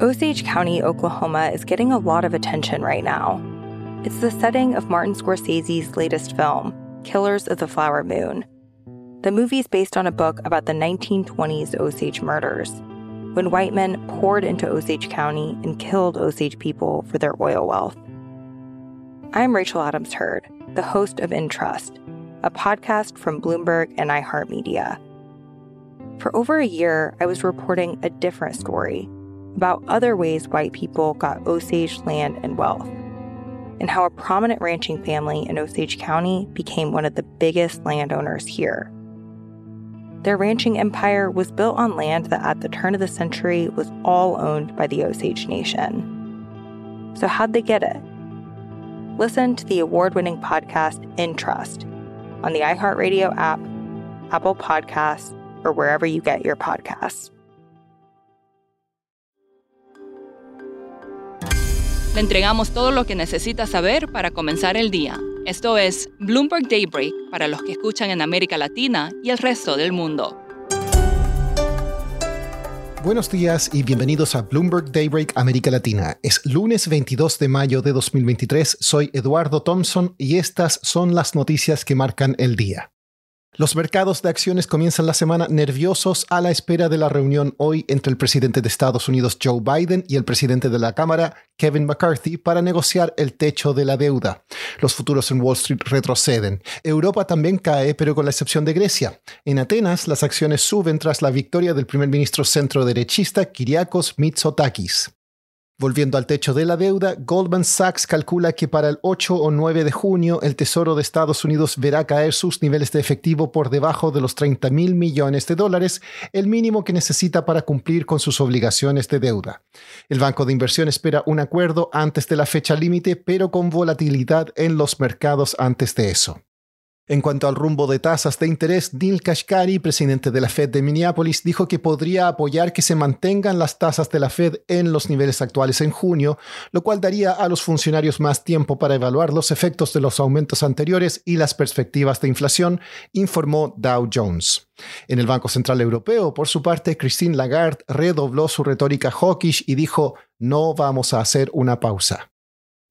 Osage County, Oklahoma is getting a lot of attention right now. It's the setting of Martin Scorsese's latest film, Killers of the Flower Moon. The movie is based on a book about the 1920s Osage murders, when white men poured into Osage County and killed Osage people for their oil wealth. I'm Rachel Adams Heard, the host of In Trust, a podcast from Bloomberg and iHeartMedia. For over a year, I was reporting a different story about other ways white people got Osage land and wealth, and how a prominent ranching family in Osage County became one of the biggest landowners here. Their ranching empire was built on land that at the turn of the century was all owned by the Osage Nation. So, how'd they get it? Listen to the award winning podcast In Trust on the iHeartRadio app, Apple Podcasts, or wherever you get your podcasts. Le entregamos todo lo que necesita saber para comenzar el día. Esto es Bloomberg Daybreak para los que escuchan en América Latina y el resto del mundo. Buenos días y bienvenidos a Bloomberg Daybreak América Latina. Es lunes 22 de mayo de 2023. Soy Eduardo Thompson y estas son las noticias que marcan el día. Los mercados de acciones comienzan la semana nerviosos a la espera de la reunión hoy entre el presidente de Estados Unidos Joe Biden y el presidente de la Cámara Kevin McCarthy para negociar el techo de la deuda. Los futuros en Wall Street retroceden. Europa también cae, pero con la excepción de Grecia. En Atenas, las acciones suben tras la victoria del primer ministro centro-derechista Kyriakos Mitsotakis. Volviendo al techo de la deuda, Goldman Sachs calcula que para el 8 o 9 de junio el Tesoro de Estados Unidos verá caer sus niveles de efectivo por debajo de los 30 mil millones de dólares, el mínimo que necesita para cumplir con sus obligaciones de deuda. El Banco de Inversión espera un acuerdo antes de la fecha límite, pero con volatilidad en los mercados antes de eso. En cuanto al rumbo de tasas de interés, Neil Kashkari, presidente de la Fed de Minneapolis, dijo que podría apoyar que se mantengan las tasas de la Fed en los niveles actuales en junio, lo cual daría a los funcionarios más tiempo para evaluar los efectos de los aumentos anteriores y las perspectivas de inflación, informó Dow Jones. En el Banco Central Europeo, por su parte, Christine Lagarde redobló su retórica hawkish y dijo, no vamos a hacer una pausa.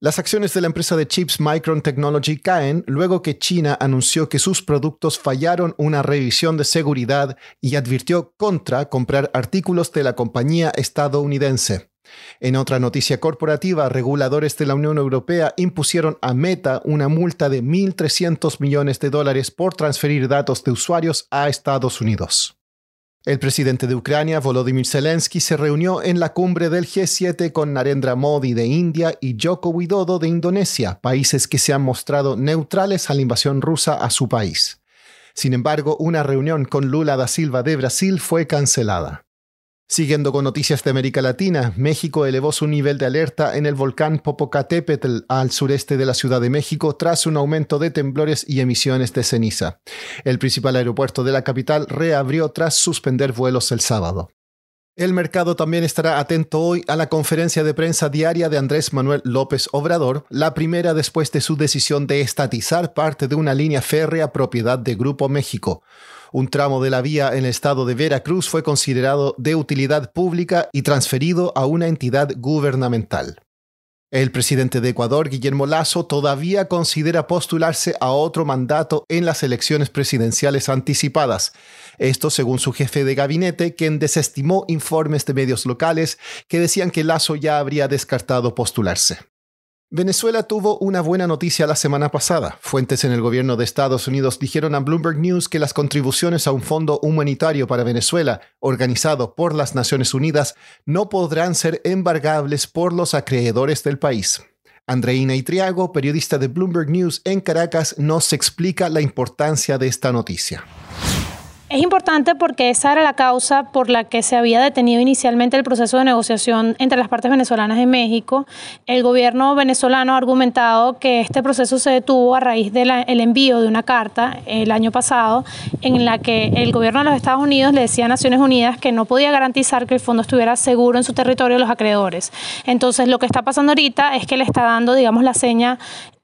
Las acciones de la empresa de chips Micron Technology caen luego que China anunció que sus productos fallaron una revisión de seguridad y advirtió contra comprar artículos de la compañía estadounidense. En otra noticia corporativa, reguladores de la Unión Europea impusieron a Meta una multa de 1.300 millones de dólares por transferir datos de usuarios a Estados Unidos. El presidente de Ucrania, Volodymyr Zelensky, se reunió en la cumbre del G7 con Narendra Modi de India y Joko Widodo de Indonesia, países que se han mostrado neutrales a la invasión rusa a su país. Sin embargo, una reunión con Lula da Silva de Brasil fue cancelada. Siguiendo con noticias de América Latina, México elevó su nivel de alerta en el volcán Popocatépetl al sureste de la Ciudad de México tras un aumento de temblores y emisiones de ceniza. El principal aeropuerto de la capital reabrió tras suspender vuelos el sábado. El mercado también estará atento hoy a la conferencia de prensa diaria de Andrés Manuel López Obrador, la primera después de su decisión de estatizar parte de una línea férrea propiedad de Grupo México. Un tramo de la vía en el estado de Veracruz fue considerado de utilidad pública y transferido a una entidad gubernamental. El presidente de Ecuador, Guillermo Lazo, todavía considera postularse a otro mandato en las elecciones presidenciales anticipadas. Esto según su jefe de gabinete, quien desestimó informes de medios locales que decían que Lazo ya habría descartado postularse. Venezuela tuvo una buena noticia la semana pasada. Fuentes en el gobierno de Estados Unidos dijeron a Bloomberg News que las contribuciones a un fondo humanitario para Venezuela, organizado por las Naciones Unidas, no podrán ser embargables por los acreedores del país. Andreina Itriago, periodista de Bloomberg News en Caracas, nos explica la importancia de esta noticia. Es importante porque esa era la causa por la que se había detenido inicialmente el proceso de negociación entre las partes venezolanas en México. El gobierno venezolano ha argumentado que este proceso se detuvo a raíz del envío de una carta el año pasado en la que el gobierno de los Estados Unidos le decía a Naciones Unidas que no podía garantizar que el fondo estuviera seguro en su territorio a los acreedores. Entonces lo que está pasando ahorita es que le está dando, digamos, la seña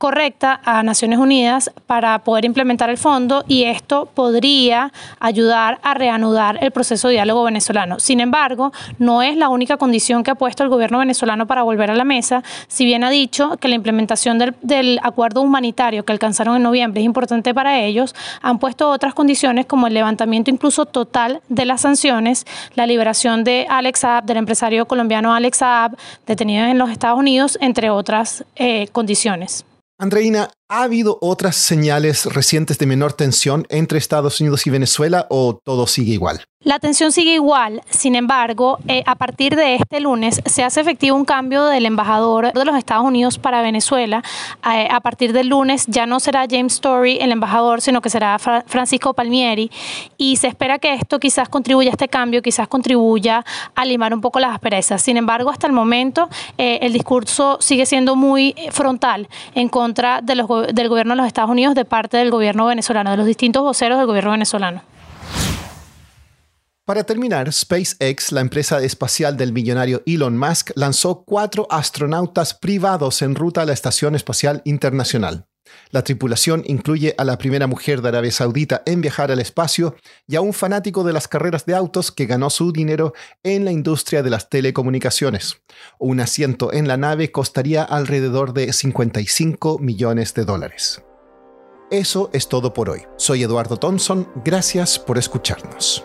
correcta a Naciones Unidas para poder implementar el fondo y esto podría ayudar a reanudar el proceso de diálogo venezolano. Sin embargo, no es la única condición que ha puesto el gobierno venezolano para volver a la mesa, si bien ha dicho que la implementación del, acuerdo humanitario que alcanzaron en noviembre es importante para ellos, han puesto otras condiciones como el levantamiento incluso total de las sanciones, la liberación de Alex Saab, del empresario colombiano Alex Saab, detenido en los Estados Unidos, entre otras eh, condiciones. Andreina, ¿ha habido otras señales recientes de menor tensión entre Estados Unidos y Venezuela o todo sigue igual? La tensión sigue igual, sin embargo, eh, a partir de este lunes se hace efectivo un cambio del embajador de los Estados Unidos para Venezuela. Eh, a partir del lunes ya no será James Story el embajador, sino que será Francisco Palmieri y se espera que esto quizás contribuya a este cambio, quizás contribuya a limar un poco las asperezas. Sin embargo, hasta el momento eh, el discurso sigue siendo muy frontal en contra de los, del gobierno de los Estados Unidos de parte del gobierno venezolano, de los distintos voceros del gobierno venezolano. Para terminar, SpaceX, la empresa espacial del millonario Elon Musk, lanzó cuatro astronautas privados en ruta a la Estación Espacial Internacional. La tripulación incluye a la primera mujer de Arabia Saudita en viajar al espacio y a un fanático de las carreras de autos que ganó su dinero en la industria de las telecomunicaciones. Un asiento en la nave costaría alrededor de 55 millones de dólares. Eso es todo por hoy. Soy Eduardo Thompson. Gracias por escucharnos.